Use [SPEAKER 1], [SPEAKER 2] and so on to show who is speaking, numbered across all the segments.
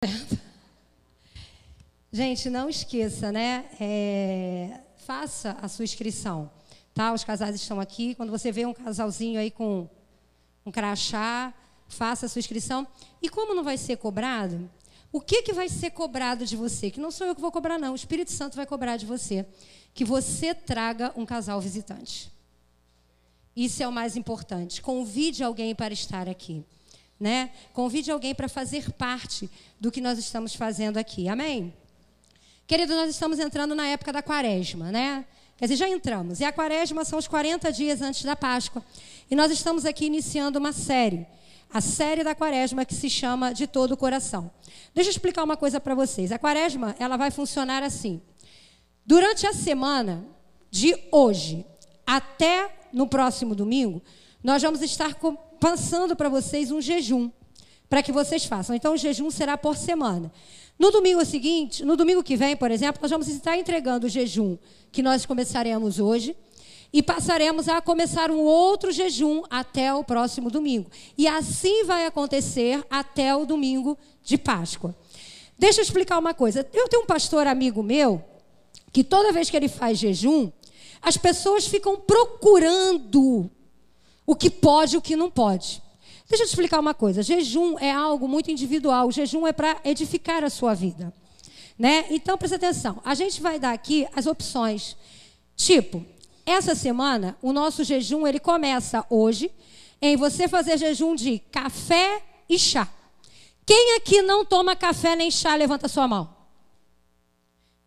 [SPEAKER 1] Gente, não esqueça, né? É, faça a sua inscrição, tá? Os casais estão aqui. Quando você vê um casalzinho aí com um crachá, faça a sua inscrição. E como não vai ser cobrado, o que, que vai ser cobrado de você? Que não sou eu que vou cobrar, não. O Espírito Santo vai cobrar de você. Que você traga um casal visitante. Isso é o mais importante. Convide alguém para estar aqui. Né? Convide alguém para fazer parte do que nós estamos fazendo aqui. Amém? Querido, nós estamos entrando na época da quaresma, né? Quer dizer, já entramos. E a quaresma são os 40 dias antes da Páscoa. E nós estamos aqui iniciando uma série. A série da quaresma que se chama De Todo o Coração. Deixa eu explicar uma coisa para vocês. A quaresma, ela vai funcionar assim. Durante a semana de hoje até no próximo domingo, nós vamos estar passando para vocês um jejum para que vocês façam. Então, o jejum será por semana. No domingo seguinte, no domingo que vem, por exemplo, nós vamos estar entregando o jejum que nós começaremos hoje e passaremos a começar um outro jejum até o próximo domingo. E assim vai acontecer até o domingo de Páscoa. Deixa eu explicar uma coisa. Eu tenho um pastor amigo meu que toda vez que ele faz jejum, as pessoas ficam procurando o que pode e o que não pode. Deixa eu te explicar uma coisa. Jejum é algo muito individual. O jejum é para edificar a sua vida. Né? Então, presta atenção. A gente vai dar aqui as opções. Tipo, essa semana, o nosso jejum ele começa hoje em você fazer jejum de café e chá. Quem aqui não toma café nem chá, levanta sua mão.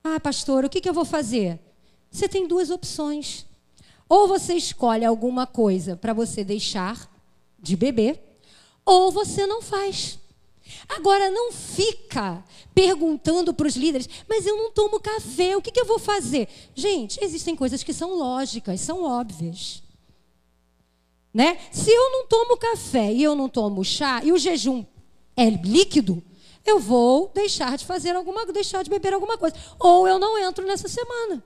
[SPEAKER 1] Ah, pastor, o que, que eu vou fazer? Você tem duas opções. Ou você escolhe alguma coisa para você deixar de beber, ou você não faz. Agora, não fica perguntando para os líderes, mas eu não tomo café, o que, que eu vou fazer? Gente, existem coisas que são lógicas, são óbvias. Né? Se eu não tomo café e eu não tomo chá, e o jejum é líquido, eu vou deixar de fazer alguma, deixar de beber alguma coisa. Ou eu não entro nessa semana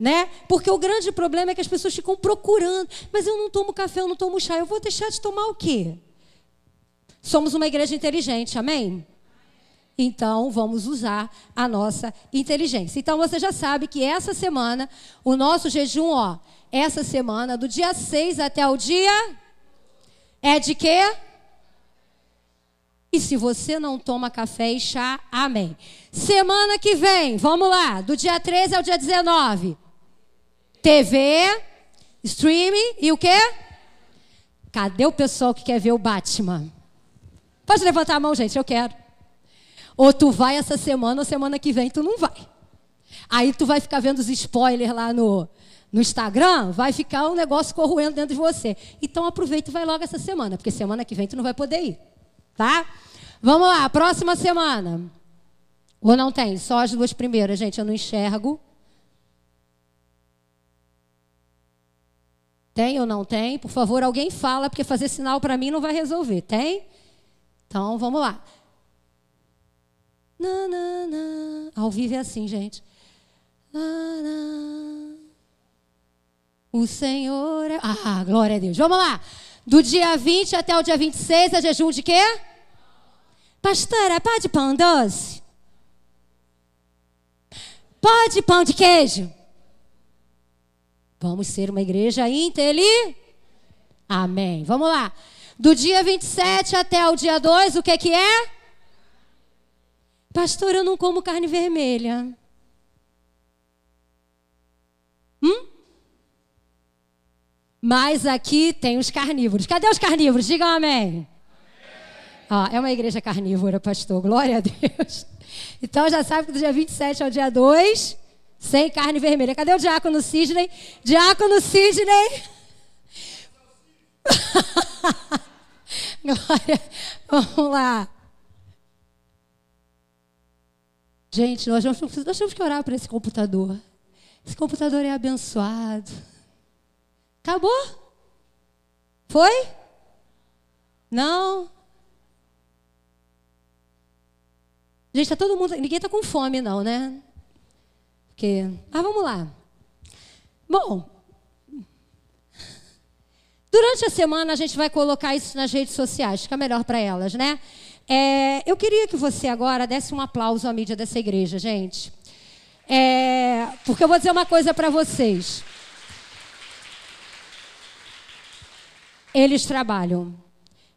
[SPEAKER 1] né? Porque o grande problema é que as pessoas ficam procurando, mas eu não tomo café, eu não tomo chá, eu vou deixar de tomar o quê? Somos uma igreja inteligente, amém? Então, vamos usar a nossa inteligência. Então, você já sabe que essa semana, o nosso jejum, ó, essa semana, do dia 6 até o dia, é de quê? E se você não toma café e chá, amém. Semana que vem, vamos lá, do dia 13 ao dia 19. TV, streaming e o quê? Cadê o pessoal que quer ver o Batman? Pode levantar a mão, gente, eu quero. Ou tu vai essa semana ou semana que vem tu não vai. Aí tu vai ficar vendo os spoilers lá no, no Instagram, vai ficar um negócio corroendo dentro de você. Então aproveita e vai logo essa semana, porque semana que vem tu não vai poder ir. Tá? Vamos lá, próxima semana. Ou não tem? Só as duas primeiras, gente, eu não enxergo. Tem ou não tem? Por favor, alguém fala, porque fazer sinal para mim não vai resolver. Tem? Então, vamos lá. Na, na, na. Ao vivo é assim, gente. Na, o Senhor é. Ah, glória a Deus. Vamos lá. Do dia 20 até o dia 26 é jejum de quê? Pastora, pode pão doce? Pode pão de queijo? Vamos ser uma igreja inteli. Amém. Vamos lá. Do dia 27 até o dia 2, o que, que é? Pastor, eu não como carne vermelha. Hum? Mas aqui tem os carnívoros. Cadê os carnívoros? Digam amém. amém. é uma igreja carnívora, pastor. Glória a Deus. Então já sabe que do dia 27 ao dia 2 sem carne vermelha. Cadê o diácono Sidney? Diácono Sidney. Glória. Vamos lá. Gente, nós, vamos, nós temos que orar para esse computador. Esse computador é abençoado. Acabou? Foi? Não? Gente, está todo mundo. Ninguém está com fome, não, né? Porque, ah, vamos lá. Bom, durante a semana a gente vai colocar isso nas redes sociais, fica melhor para elas, né? É, eu queria que você agora desse um aplauso à mídia dessa igreja, gente. É, porque eu vou dizer uma coisa para vocês. Eles trabalham.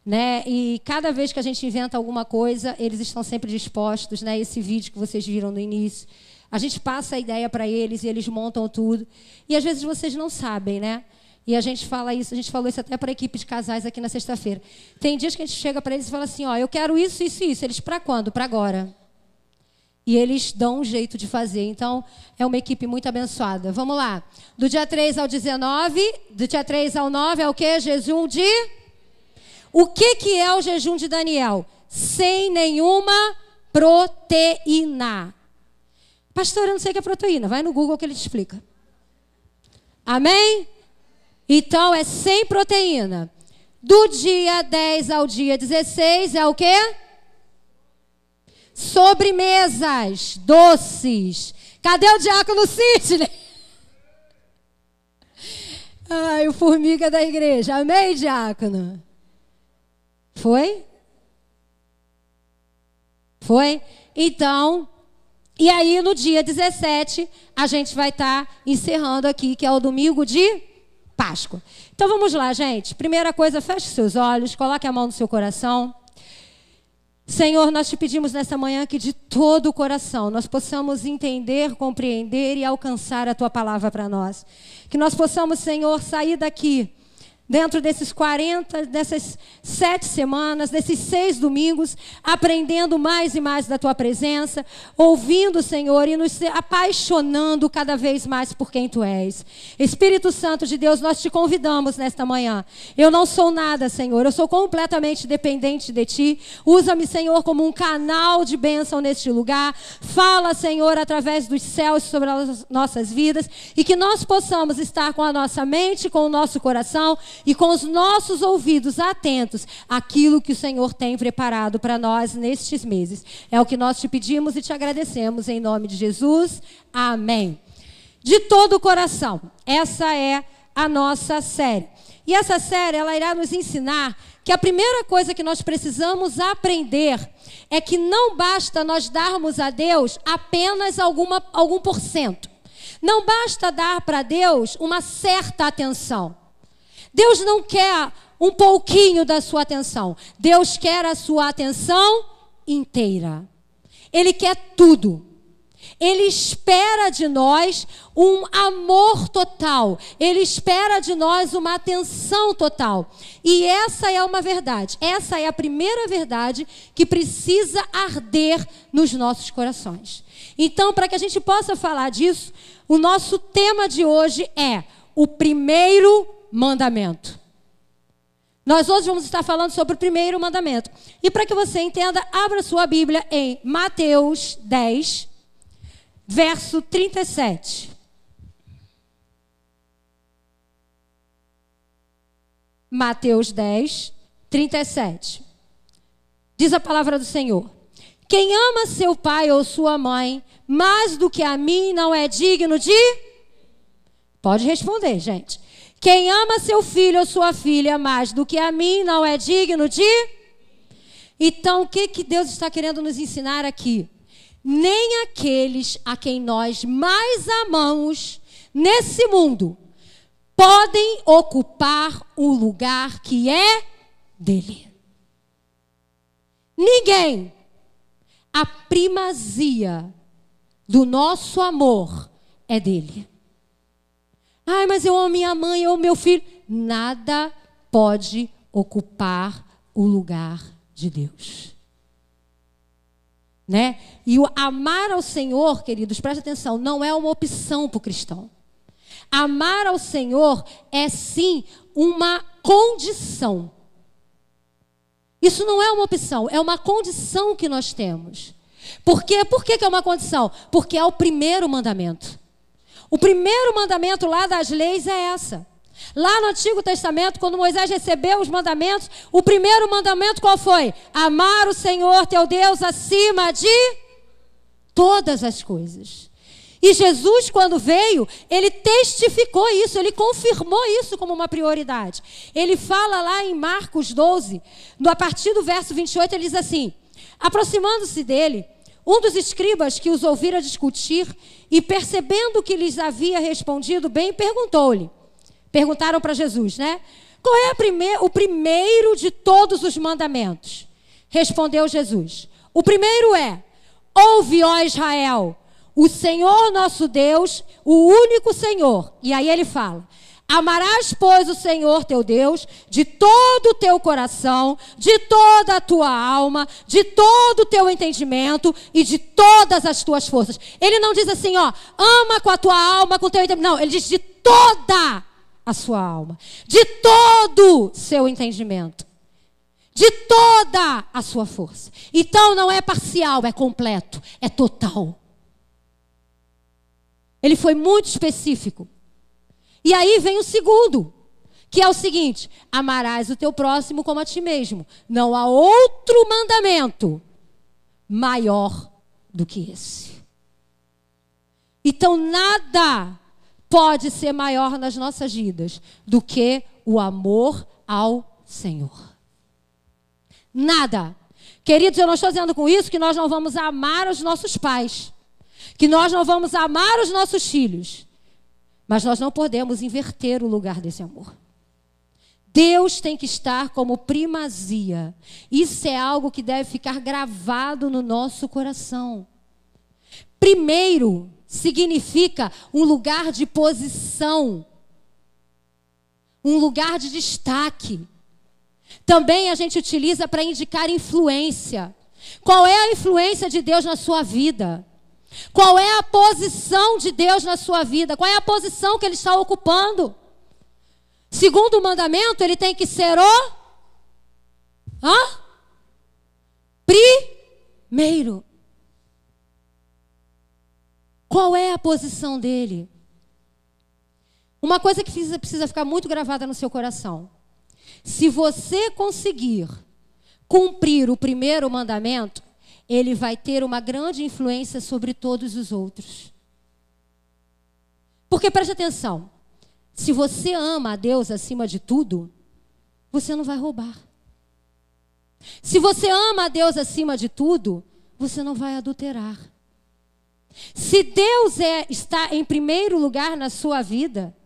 [SPEAKER 1] Né? E cada vez que a gente inventa alguma coisa, eles estão sempre dispostos, né? Esse vídeo que vocês viram no início, a gente passa a ideia para eles e eles montam tudo. E às vezes vocês não sabem, né? E a gente fala isso, a gente falou isso até para a equipe de casais aqui na sexta-feira. Tem dias que a gente chega para eles e fala assim: ó, eu quero isso, isso isso. Eles, para quando? Para agora. E eles dão um jeito de fazer. Então, é uma equipe muito abençoada. Vamos lá. Do dia 3 ao 19, do dia 3 ao 9 é o quê? Jejum de. O que, que é o jejum de Daniel? Sem nenhuma proteína. Pastor, eu não sei o que é proteína. Vai no Google que ele te explica. Amém? Então é sem proteína. Do dia 10 ao dia 16 é o quê? Sobremesas, doces. Cadê o diácono Sidney? Ai, o formiga da igreja. Amém, diácono? Foi? Foi? Então, e aí no dia 17, a gente vai estar tá encerrando aqui, que é o domingo de Páscoa. Então vamos lá, gente. Primeira coisa, feche seus olhos, coloque a mão no seu coração. Senhor, nós te pedimos nessa manhã que de todo o coração nós possamos entender, compreender e alcançar a tua palavra para nós. Que nós possamos, Senhor, sair daqui dentro desses 40, dessas sete semanas, desses seis domingos, aprendendo mais e mais da tua presença, ouvindo, Senhor, e nos apaixonando cada vez mais por quem tu és. Espírito Santo de Deus, nós te convidamos nesta manhã. Eu não sou nada, Senhor, eu sou completamente dependente de ti. Usa-me, Senhor, como um canal de bênção neste lugar. Fala, Senhor, através dos céus sobre as nossas vidas e que nós possamos estar com a nossa mente, com o nosso coração e com os nossos ouvidos atentos àquilo que o Senhor tem preparado para nós nestes meses. É o que nós te pedimos e te agradecemos em nome de Jesus. Amém. De todo o coração. Essa é a nossa série. E essa série ela irá nos ensinar que a primeira coisa que nós precisamos aprender é que não basta nós darmos a Deus apenas alguma, algum porcento. Não basta dar para Deus uma certa atenção. Deus não quer um pouquinho da sua atenção. Deus quer a sua atenção inteira. Ele quer tudo. Ele espera de nós um amor total. Ele espera de nós uma atenção total. E essa é uma verdade. Essa é a primeira verdade que precisa arder nos nossos corações. Então, para que a gente possa falar disso, o nosso tema de hoje é o primeiro mandamento. Nós hoje vamos estar falando sobre o primeiro mandamento. E para que você entenda, abra sua Bíblia em Mateus 10, verso 37. Mateus 10, 37. Diz a palavra do Senhor: Quem ama seu pai ou sua mãe mais do que a mim não é digno de. Pode responder, gente. Quem ama seu filho ou sua filha mais do que a mim não é digno de. Então, o que, que Deus está querendo nos ensinar aqui? Nem aqueles a quem nós mais amamos nesse mundo podem ocupar o lugar que é dele. Ninguém. A primazia do nosso amor é dele. Ai, mas eu amo minha mãe, eu amo meu filho. Nada pode ocupar o lugar de Deus. Né? E o amar ao Senhor, queridos, preste atenção, não é uma opção para o cristão. Amar ao Senhor é sim uma condição. Isso não é uma opção, é uma condição que nós temos. Por quê? Por que, que é uma condição? Porque é o primeiro mandamento. O primeiro mandamento lá das leis é essa. Lá no Antigo Testamento, quando Moisés recebeu os mandamentos, o primeiro mandamento qual foi? Amar o Senhor teu Deus acima de todas as coisas. E Jesus, quando veio, ele testificou isso, ele confirmou isso como uma prioridade. Ele fala lá em Marcos 12, a partir do verso 28, ele diz assim: Aproximando-se dele, um dos escribas que os ouvira discutir e percebendo que lhes havia respondido bem, perguntou-lhe. Perguntaram para Jesus, né? Qual é prime o primeiro de todos os mandamentos? Respondeu Jesus. O primeiro é: Ouve, ó Israel, o Senhor nosso Deus, o único Senhor. E aí ele fala: Amarás, pois, o Senhor teu Deus de todo o teu coração, de toda a tua alma, de todo o teu entendimento e de todas as tuas forças. Ele não diz assim, ó, ama com a tua alma, com o teu entendimento. Não, ele diz de toda a sua alma, de todo o seu entendimento, de toda a sua força. Então não é parcial, é completo, é total. Ele foi muito específico. E aí vem o segundo, que é o seguinte: amarás o teu próximo como a ti mesmo. Não há outro mandamento maior do que esse. Então, nada pode ser maior nas nossas vidas do que o amor ao Senhor. Nada. Queridos, eu não estou dizendo com isso que nós não vamos amar os nossos pais, que nós não vamos amar os nossos filhos. Mas nós não podemos inverter o lugar desse amor. Deus tem que estar como primazia. Isso é algo que deve ficar gravado no nosso coração. Primeiro significa um lugar de posição, um lugar de destaque. Também a gente utiliza para indicar influência. Qual é a influência de Deus na sua vida? Qual é a posição de Deus na sua vida? Qual é a posição que ele está ocupando? Segundo o mandamento, ele tem que ser o Hã? primeiro. Qual é a posição dele? Uma coisa que precisa, precisa ficar muito gravada no seu coração. Se você conseguir cumprir o primeiro mandamento, ele vai ter uma grande influência sobre todos os outros. Porque preste atenção, se você ama a Deus acima de tudo, você não vai roubar. Se você ama a Deus acima de tudo, você não vai adulterar. Se Deus é, está em primeiro lugar na sua vida,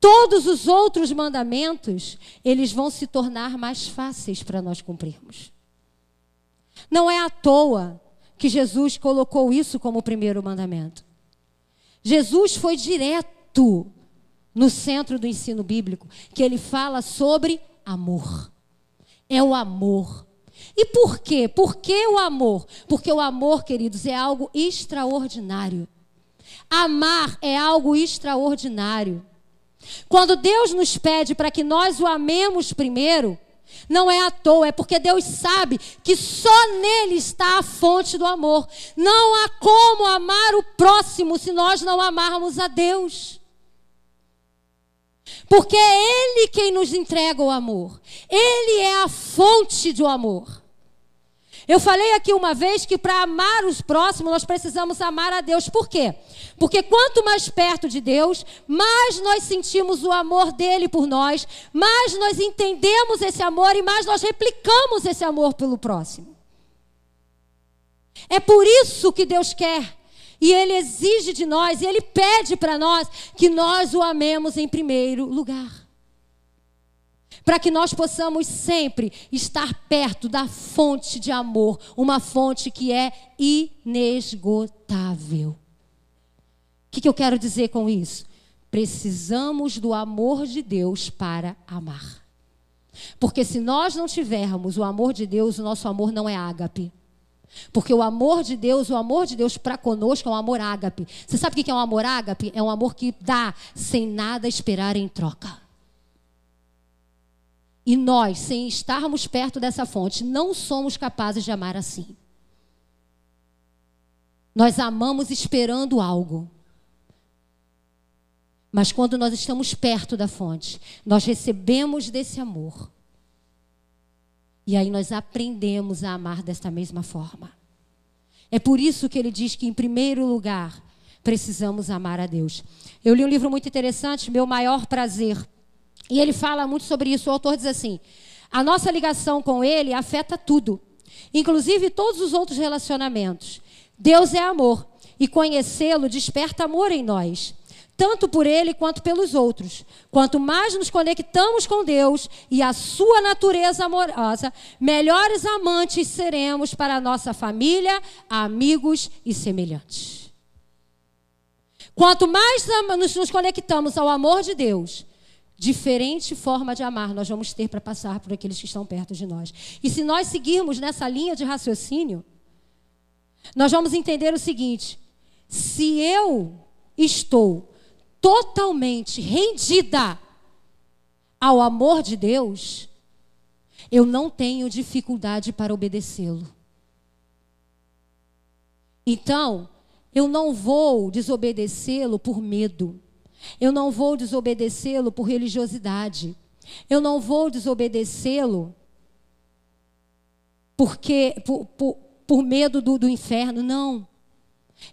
[SPEAKER 1] todos os outros mandamentos, eles vão se tornar mais fáceis para nós cumprirmos. Não é à toa que Jesus colocou isso como o primeiro mandamento. Jesus foi direto no centro do ensino bíblico, que ele fala sobre amor. É o amor. E por quê? Por que o amor? Porque o amor, queridos, é algo extraordinário. Amar é algo extraordinário. Quando Deus nos pede para que nós o amemos primeiro, não é à toa, é porque Deus sabe que só nele está a fonte do amor. Não há como amar o próximo se nós não amarmos a Deus. Porque é Ele quem nos entrega o amor. Ele é a fonte do amor. Eu falei aqui uma vez que para amar os próximos nós precisamos amar a Deus. Por quê? Porque quanto mais perto de Deus, mais nós sentimos o amor dele por nós, mais nós entendemos esse amor e mais nós replicamos esse amor pelo próximo. É por isso que Deus quer e ele exige de nós, e ele pede para nós que nós o amemos em primeiro lugar para que nós possamos sempre estar perto da fonte de amor, uma fonte que é inesgotável. O que, que eu quero dizer com isso? Precisamos do amor de Deus para amar. Porque se nós não tivermos o amor de Deus, o nosso amor não é ágape. Porque o amor de Deus, o amor de Deus para conosco é um amor ágape. Você sabe o que é um amor ágape? É um amor que dá sem nada esperar em troca. E nós, sem estarmos perto dessa fonte, não somos capazes de amar assim. Nós amamos esperando algo. Mas quando nós estamos perto da fonte, nós recebemos desse amor. E aí nós aprendemos a amar desta mesma forma. É por isso que ele diz que, em primeiro lugar, precisamos amar a Deus. Eu li um livro muito interessante, Meu Maior Prazer. E ele fala muito sobre isso. O autor diz assim: a nossa ligação com ele afeta tudo. inclusive todos os outros relacionamentos. Deus é amor e conhecê-lo desperta amor em nós, tanto por ele quanto pelos outros. Quanto mais nos conectamos com Deus e a sua natureza amorosa, melhores amantes seremos para a nossa família, amigos e semelhantes. Quanto mais nos conectamos ao amor de Deus, diferente forma de amar nós vamos ter para passar por aqueles que estão perto de nós. E se nós seguirmos nessa linha de raciocínio, nós vamos entender o seguinte: se eu estou totalmente rendida ao amor de Deus, eu não tenho dificuldade para obedecê-lo. Então, eu não vou desobedecê-lo por medo. Eu não vou desobedecê-lo por religiosidade. Eu não vou desobedecê-lo porque por, por, por medo do, do inferno. Não.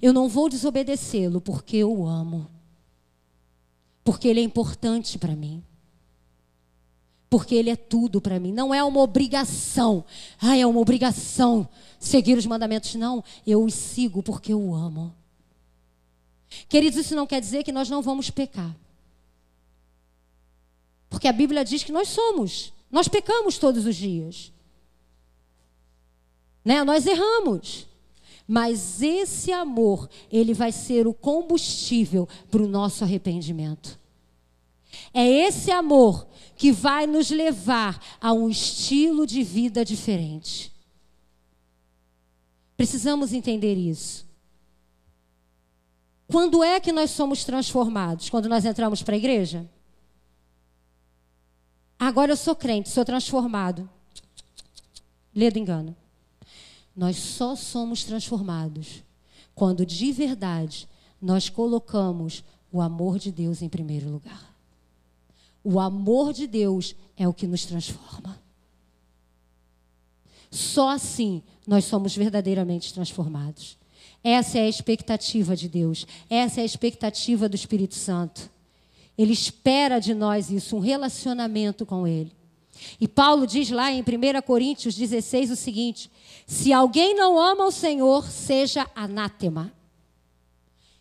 [SPEAKER 1] Eu não vou desobedecê-lo porque eu o amo. Porque ele é importante para mim. Porque ele é tudo para mim. Não é uma obrigação. Ah, é uma obrigação seguir os mandamentos. Não, eu os sigo porque eu o amo. Queridos, isso não quer dizer que nós não vamos pecar. Porque a Bíblia diz que nós somos. Nós pecamos todos os dias. Né? Nós erramos. Mas esse amor, ele vai ser o combustível para o nosso arrependimento. É esse amor que vai nos levar a um estilo de vida diferente. Precisamos entender isso. Quando é que nós somos transformados? Quando nós entramos para a igreja? Agora eu sou crente, sou transformado. Lê do engano. Nós só somos transformados quando de verdade nós colocamos o amor de Deus em primeiro lugar. O amor de Deus é o que nos transforma. Só assim nós somos verdadeiramente transformados. Essa é a expectativa de Deus. Essa é a expectativa do Espírito Santo. Ele espera de nós isso, um relacionamento com Ele. E Paulo diz lá em 1 Coríntios 16 o seguinte: se alguém não ama o Senhor, seja anátema.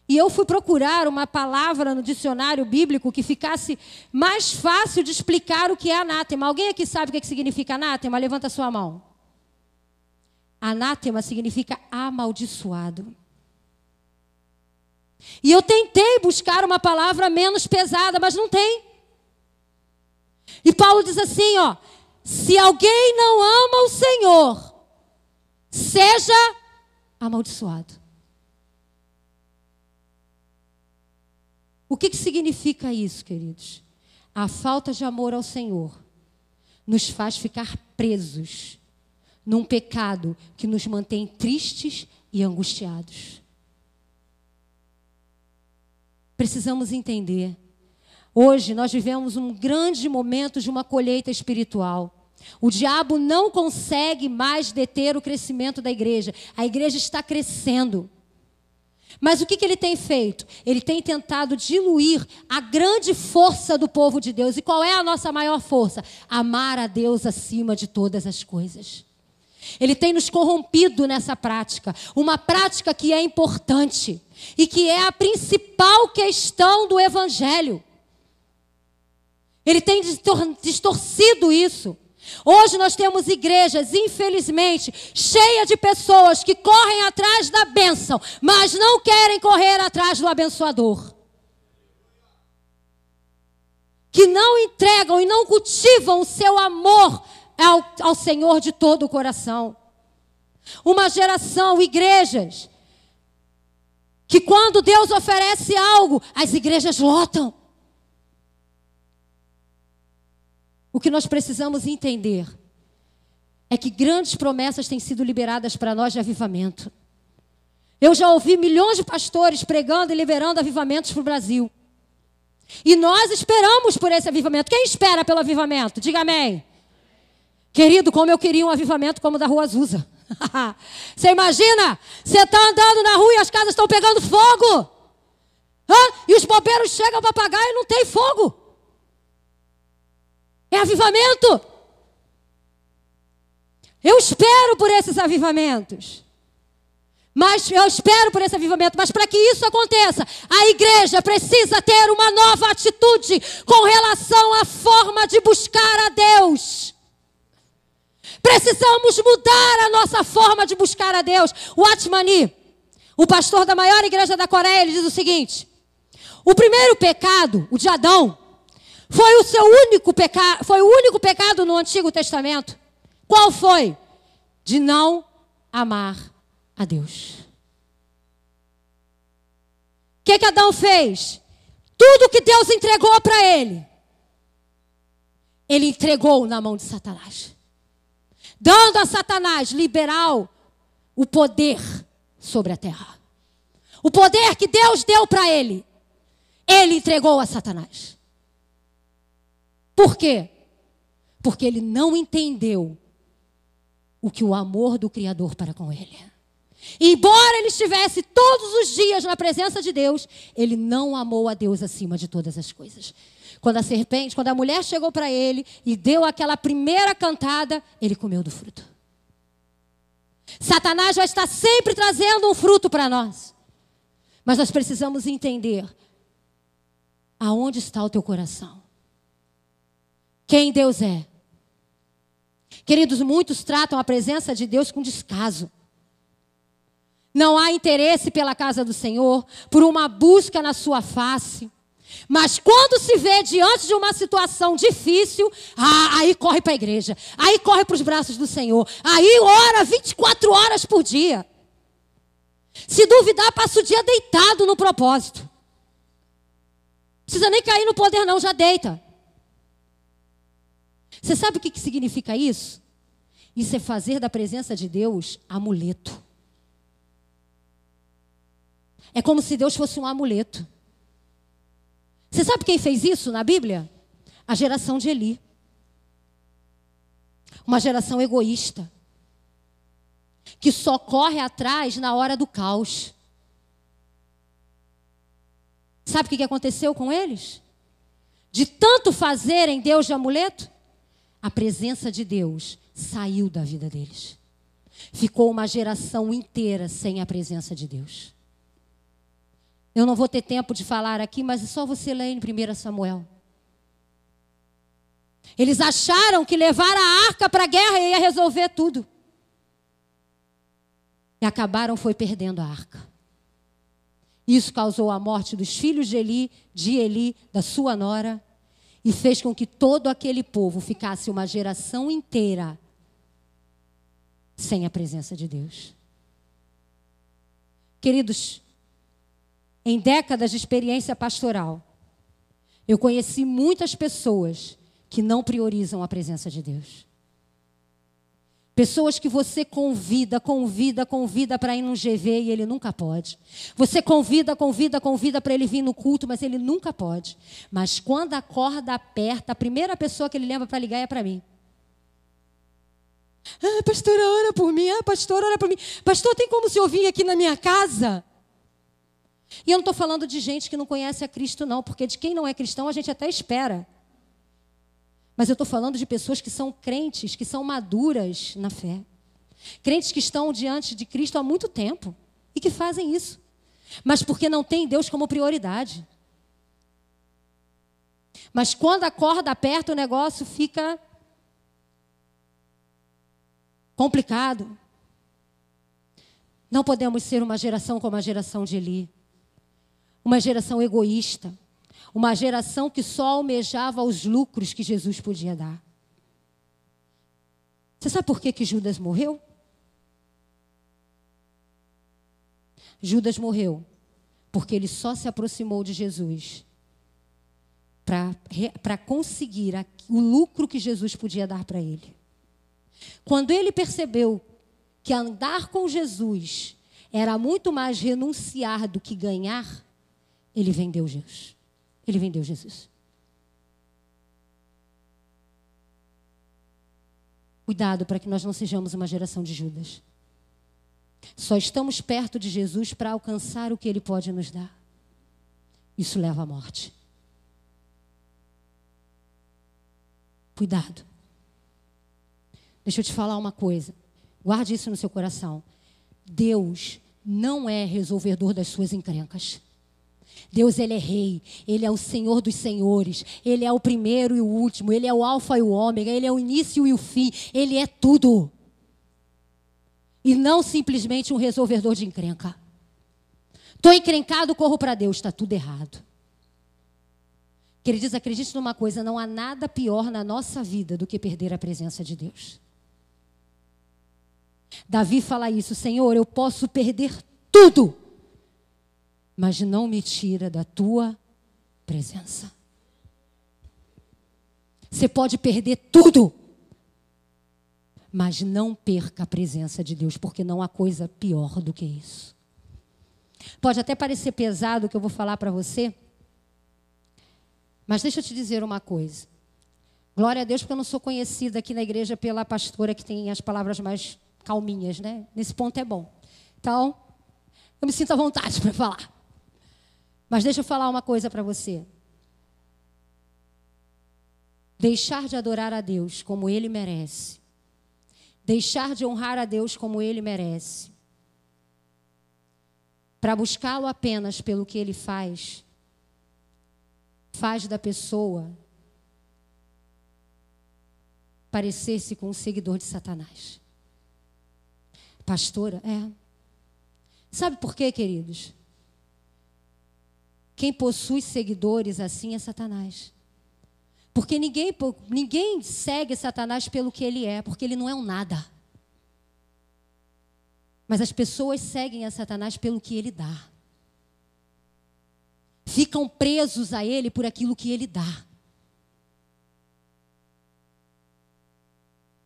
[SPEAKER 1] E eu fui procurar uma palavra no dicionário bíblico que ficasse mais fácil de explicar o que é anátema. Alguém aqui sabe o que significa anátema? Levanta sua mão. Anátema significa amaldiçoado. E eu tentei buscar uma palavra menos pesada, mas não tem. E Paulo diz assim, ó: se alguém não ama o Senhor, seja amaldiçoado. O que, que significa isso, queridos? A falta de amor ao Senhor nos faz ficar presos num pecado que nos mantém tristes e angustiados. Precisamos entender Hoje nós vivemos um grande momento de uma colheita espiritual. O diabo não consegue mais deter o crescimento da igreja. A igreja está crescendo. Mas o que, que, ele tem feito? Ele tem tentado diluir a grande força do povo de Deus. E qual é a nossa maior força? Amar a Deus acima de todas as coisas. Ele tem nos corrompido nessa prática. Uma prática que é importante e que é a principal questão do Evangelho. Ele tem distorcido isso. Hoje nós temos igrejas, infelizmente, cheias de pessoas que correm atrás da bênção, mas não querem correr atrás do abençoador. Que não entregam e não cultivam o seu amor ao, ao Senhor de todo o coração. Uma geração, igrejas, que quando Deus oferece algo, as igrejas lotam. O que nós precisamos entender é que grandes promessas têm sido liberadas para nós de avivamento. Eu já ouvi milhões de pastores pregando e liberando avivamentos para o Brasil. E nós esperamos por esse avivamento. Quem espera pelo avivamento? Diga amém. Querido, como eu queria um avivamento como o da Rua Azusa. você imagina? Você está andando na rua e as casas estão pegando fogo. Hã? E os bombeiros chegam para apagar e não tem fogo. É avivamento. Eu espero por esses avivamentos. Mas eu espero por esse avivamento, mas para que isso aconteça, a igreja precisa ter uma nova atitude com relação à forma de buscar a Deus. Precisamos mudar a nossa forma de buscar a Deus. O Atmani, o pastor da maior igreja da Coreia, ele diz o seguinte: o primeiro pecado, o de Adão, foi o seu único pecado, foi o único pecado no Antigo Testamento. Qual foi? De não amar a Deus. O que, que Adão fez? Tudo que Deus entregou para ele, ele entregou na mão de Satanás. Dando a Satanás liberal o poder sobre a terra. O poder que Deus deu para ele, ele entregou a Satanás. Por quê? Porque ele não entendeu o que o amor do Criador para com ele. Embora ele estivesse todos os dias na presença de Deus, ele não amou a Deus acima de todas as coisas. Quando a serpente, quando a mulher chegou para ele e deu aquela primeira cantada, ele comeu do fruto. Satanás vai estar sempre trazendo um fruto para nós. Mas nós precisamos entender aonde está o teu coração. Quem Deus é. Queridos, muitos tratam a presença de Deus com descaso. Não há interesse pela casa do Senhor, por uma busca na sua face. Mas quando se vê diante de uma situação difícil, ah, aí corre para a igreja, aí corre para os braços do Senhor, aí ora 24 horas por dia. Se duvidar, passa o dia deitado no propósito. Precisa nem cair no poder, não, já deita. Você sabe o que, que significa isso? Isso é fazer da presença de Deus amuleto. É como se Deus fosse um amuleto. Você sabe quem fez isso na Bíblia? A geração de Eli. Uma geração egoísta. Que só corre atrás na hora do caos. Sabe o que aconteceu com eles? De tanto fazerem Deus de amuleto, a presença de Deus saiu da vida deles. Ficou uma geração inteira sem a presença de Deus. Eu não vou ter tempo de falar aqui, mas é só você ler em 1 Samuel. Eles acharam que levar a arca para a guerra ia resolver tudo. E acabaram foi perdendo a arca. Isso causou a morte dos filhos de Eli, de Eli, da sua nora, e fez com que todo aquele povo ficasse uma geração inteira sem a presença de Deus. Queridos, em décadas de experiência pastoral, eu conheci muitas pessoas que não priorizam a presença de Deus. Pessoas que você convida, convida, convida para ir num GV e ele nunca pode. Você convida, convida, convida para ele vir no culto, mas ele nunca pode. Mas quando a corda aperta, a primeira pessoa que ele lembra para ligar é para mim. Ah, pastora, ora por mim. Ah, pastor, ora por mim. Pastor, tem como se eu vir aqui na minha casa? E eu não estou falando de gente que não conhece a Cristo, não, porque de quem não é cristão a gente até espera. Mas eu estou falando de pessoas que são crentes, que são maduras na fé. Crentes que estão diante de Cristo há muito tempo e que fazem isso. Mas porque não tem Deus como prioridade. Mas quando a corda aperta, o negócio fica complicado. Não podemos ser uma geração como a geração de Eli uma geração egoísta, uma geração que só almejava os lucros que Jesus podia dar. Você sabe por que, que Judas morreu? Judas morreu porque ele só se aproximou de Jesus para conseguir a, o lucro que Jesus podia dar para ele. Quando ele percebeu que andar com Jesus era muito mais renunciar do que ganhar, ele vendeu Jesus. Ele vendeu Jesus. Cuidado para que nós não sejamos uma geração de Judas. Só estamos perto de Jesus para alcançar o que ele pode nos dar. Isso leva à morte. Cuidado. Deixa eu te falar uma coisa. Guarde isso no seu coração. Deus não é resolvedor das suas encrencas. Deus, Ele é rei, Ele é o Senhor dos senhores, Ele é o primeiro e o último, Ele é o alfa e o ômega, Ele é o início e o fim, Ele é tudo. E não simplesmente um resolvedor de encrenca. Estou encrencado, corro para Deus, está tudo errado. Queridos, acredite numa coisa: não há nada pior na nossa vida do que perder a presença de Deus. Davi fala isso, Senhor, eu posso perder tudo, mas não me tira da tua presença. Você pode perder tudo, mas não perca a presença de Deus, porque não há coisa pior do que isso. Pode até parecer pesado o que eu vou falar para você, mas deixa eu te dizer uma coisa. Glória a Deus, porque eu não sou conhecida aqui na igreja pela pastora que tem as palavras mais calminhas, né? Nesse ponto é bom. Então, eu me sinto à vontade para falar. Mas deixa eu falar uma coisa para você. Deixar de adorar a Deus como ele merece. Deixar de honrar a Deus como ele merece. Para buscá-lo apenas pelo que ele faz faz da pessoa parecer-se com um seguidor de Satanás. Pastora, é. Sabe por quê, queridos? Quem possui seguidores assim é Satanás. Porque ninguém, ninguém segue Satanás pelo que ele é, porque ele não é um nada. Mas as pessoas seguem a Satanás pelo que ele dá ficam presos a Ele por aquilo que Ele dá.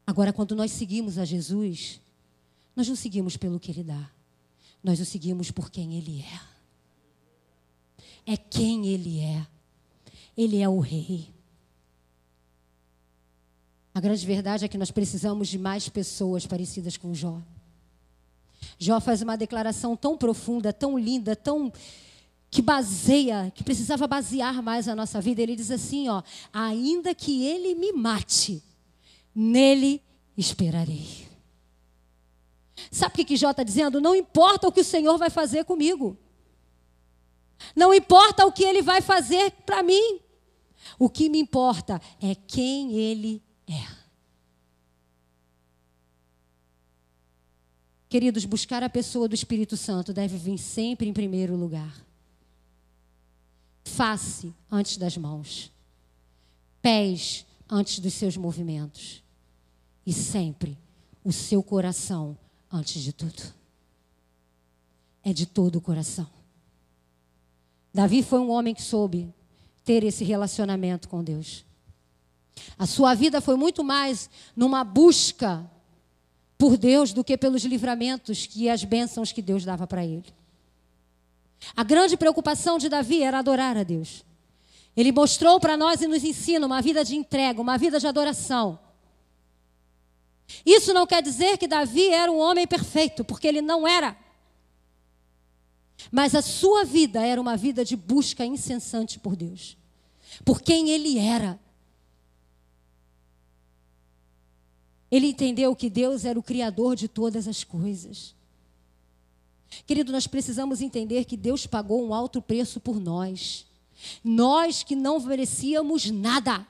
[SPEAKER 1] Agora, quando nós seguimos a Jesus, nós não seguimos pelo que Ele dá, nós o seguimos por quem Ele é. É quem Ele é. Ele é o Rei. A grande verdade é que nós precisamos de mais pessoas parecidas com Jó. Jó faz uma declaração tão profunda, tão linda, tão que baseia, que precisava basear mais a nossa vida. Ele diz assim, ó: "Ainda que ele me mate, nele esperarei". Sabe o que, que Jó está dizendo? Não importa o que o Senhor vai fazer comigo. Não importa o que ele vai fazer para mim. O que me importa é quem ele é. Queridos, buscar a pessoa do Espírito Santo deve vir sempre em primeiro lugar face antes das mãos, pés antes dos seus movimentos e sempre o seu coração antes de tudo. É de todo o coração. Davi foi um homem que soube ter esse relacionamento com Deus. A sua vida foi muito mais numa busca por Deus do que pelos livramentos e as bênçãos que Deus dava para ele. A grande preocupação de Davi era adorar a Deus. Ele mostrou para nós e nos ensina uma vida de entrega, uma vida de adoração. Isso não quer dizer que Davi era um homem perfeito, porque ele não era. Mas a sua vida era uma vida de busca incessante por Deus, por quem ele era. Ele entendeu que Deus era o Criador de todas as coisas. Querido, nós precisamos entender que Deus pagou um alto preço por nós. Nós que não merecíamos nada.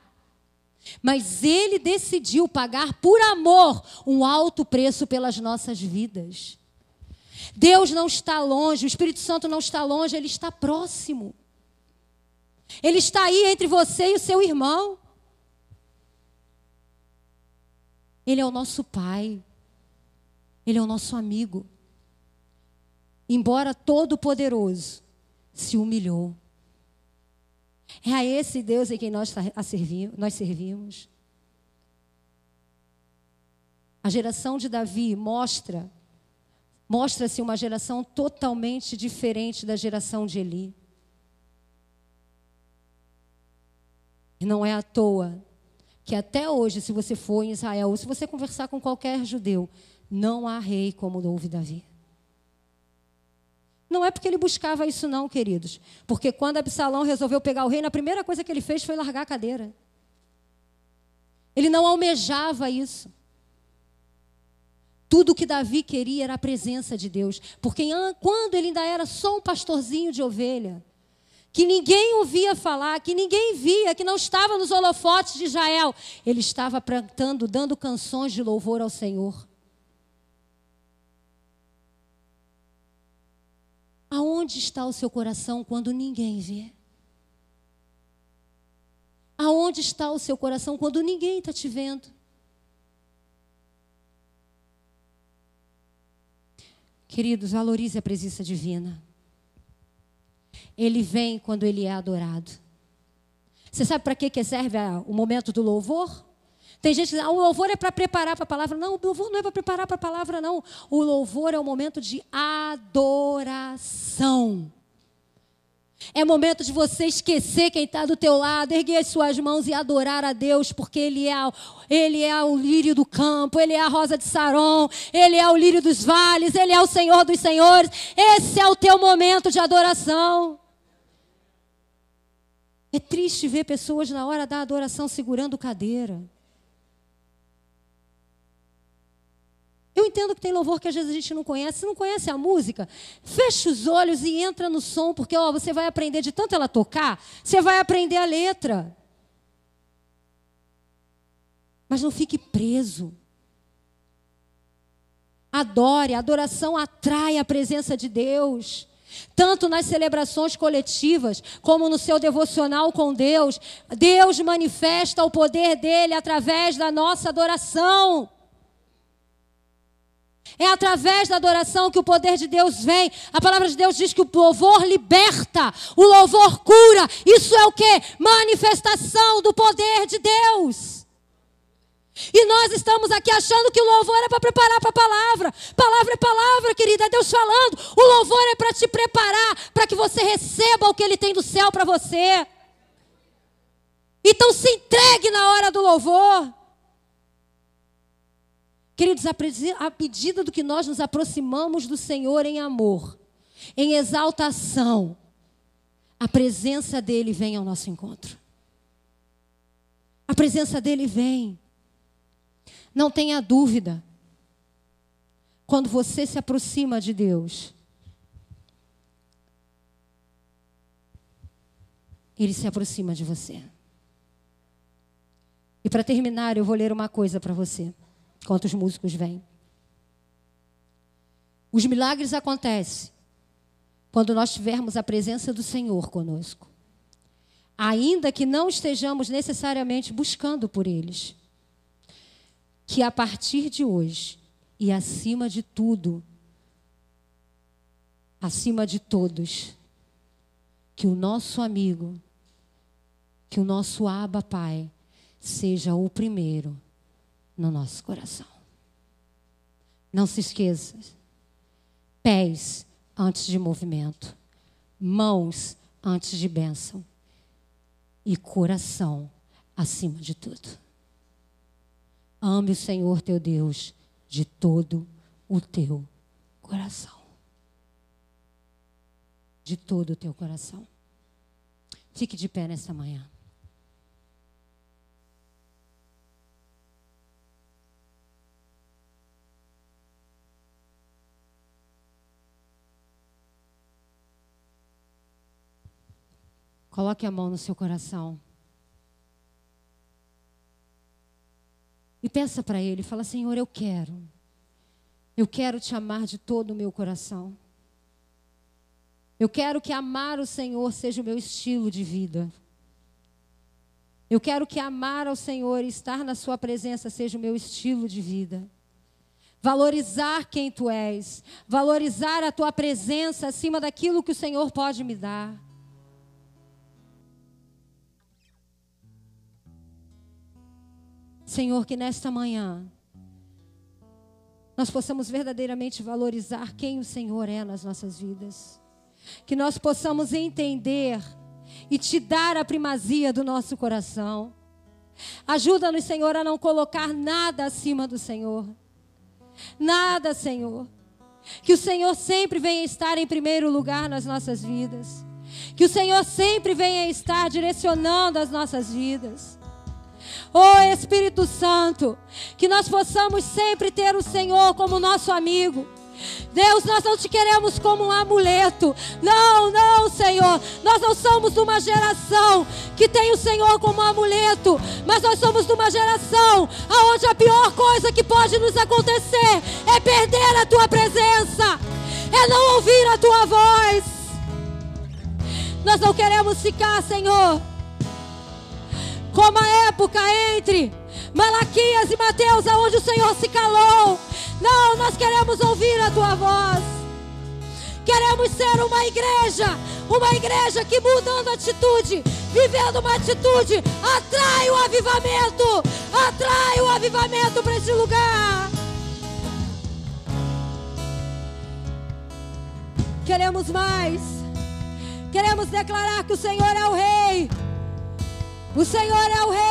[SPEAKER 1] Mas Ele decidiu pagar por amor um alto preço pelas nossas vidas. Deus não está longe, o Espírito Santo não está longe, Ele está próximo. Ele está aí entre você e o seu irmão. Ele é o nosso Pai. Ele é o nosso amigo embora todo-poderoso, se humilhou. É a esse Deus em quem nós, servimos, nós servimos. A geração de Davi mostra, mostra-se uma geração totalmente diferente da geração de Eli. E não é à toa que até hoje, se você for em Israel, ou se você conversar com qualquer judeu, não há rei como houve Davi. Não é porque ele buscava isso, não, queridos. Porque quando Absalão resolveu pegar o reino, a primeira coisa que ele fez foi largar a cadeira. Ele não almejava isso. Tudo que Davi queria era a presença de Deus. Porque quando ele ainda era só um pastorzinho de ovelha, que ninguém ouvia falar, que ninguém via, que não estava nos holofotes de Israel, ele estava plantando, dando canções de louvor ao Senhor. Aonde está o seu coração quando ninguém vê? Aonde está o seu coração quando ninguém está te vendo? Queridos, valorize a presença divina. Ele vem quando ele é adorado. Você sabe para que serve o momento do louvor? Tem gente que diz, ah, o louvor é para preparar para a palavra. Não, o louvor não é para preparar para a palavra, não. O louvor é o momento de adoração. É momento de você esquecer quem está do teu lado, erguer as suas mãos e adorar a Deus, porque Ele é, Ele é o lírio do campo, Ele é a rosa de Saron, Ele é o lírio dos vales, Ele é o Senhor dos senhores. Esse é o teu momento de adoração. É triste ver pessoas na hora da adoração segurando cadeira. Eu entendo que tem louvor que às vezes a gente não conhece. Se não conhece a música, fecha os olhos e entra no som, porque ó, você vai aprender de tanto ela tocar, você vai aprender a letra. Mas não fique preso. Adore, a adoração atrai a presença de Deus. Tanto nas celebrações coletivas, como no seu devocional com Deus, Deus manifesta o poder dele através da nossa adoração. É através da adoração que o poder de Deus vem. A palavra de Deus diz que o louvor liberta, o louvor cura. Isso é o que? Manifestação do poder de Deus. E nós estamos aqui achando que o louvor é para preparar para a palavra. Palavra é palavra, querida, é Deus falando. O louvor é para te preparar, para que você receba o que Ele tem do céu para você. Então se entregue na hora do louvor. Queridos, à medida do que nós nos aproximamos do Senhor em amor, em exaltação, a presença dele vem ao nosso encontro. A presença dele vem. Não tenha dúvida. Quando você se aproxima de Deus, ele se aproxima de você. E para terminar, eu vou ler uma coisa para você enquanto os músicos vêm. Os milagres acontecem quando nós tivermos a presença do Senhor conosco. Ainda que não estejamos necessariamente buscando por eles. Que a partir de hoje e acima de tudo, acima de todos, que o nosso amigo, que o nosso Aba Pai, seja o primeiro no nosso coração. Não se esqueça. Pés antes de movimento, mãos antes de bênção e coração acima de tudo. Ame o Senhor teu Deus de todo o teu coração. De todo o teu coração. Fique de pé nesta manhã. Coloque a mão no seu coração. E peça para Ele, fala, Senhor, eu quero. Eu quero te amar de todo o meu coração. Eu quero que amar o Senhor seja o meu estilo de vida. Eu quero que amar ao Senhor e estar na Sua presença seja o meu estilo de vida. Valorizar quem Tu és, valorizar a Tua presença acima daquilo que o Senhor pode me dar. Senhor, que nesta manhã nós possamos verdadeiramente valorizar quem o Senhor é nas nossas vidas. Que nós possamos entender e te dar a primazia do nosso coração. Ajuda-nos, Senhor, a não colocar nada acima do Senhor. Nada, Senhor. Que o Senhor sempre venha estar em primeiro lugar nas nossas vidas. Que o Senhor sempre venha estar direcionando as nossas vidas. Oh Espírito Santo, que nós possamos sempre ter o Senhor como nosso amigo. Deus, nós não te queremos como um amuleto. Não, não, Senhor. Nós não somos de uma geração que tem o Senhor como um amuleto, mas nós somos de uma geração onde a pior coisa que pode nos acontecer é perder a tua presença, é não ouvir a tua voz. Nós não queremos ficar, Senhor, como a época entre Malaquias e Mateus, aonde o Senhor se calou. Não, nós queremos ouvir a tua voz. Queremos ser uma igreja, uma igreja que mudando atitude, vivendo uma atitude, atrai o avivamento, atrai o avivamento para esse lugar. Queremos mais. Queremos declarar que o Senhor é o Rei. O Senhor é o Rei.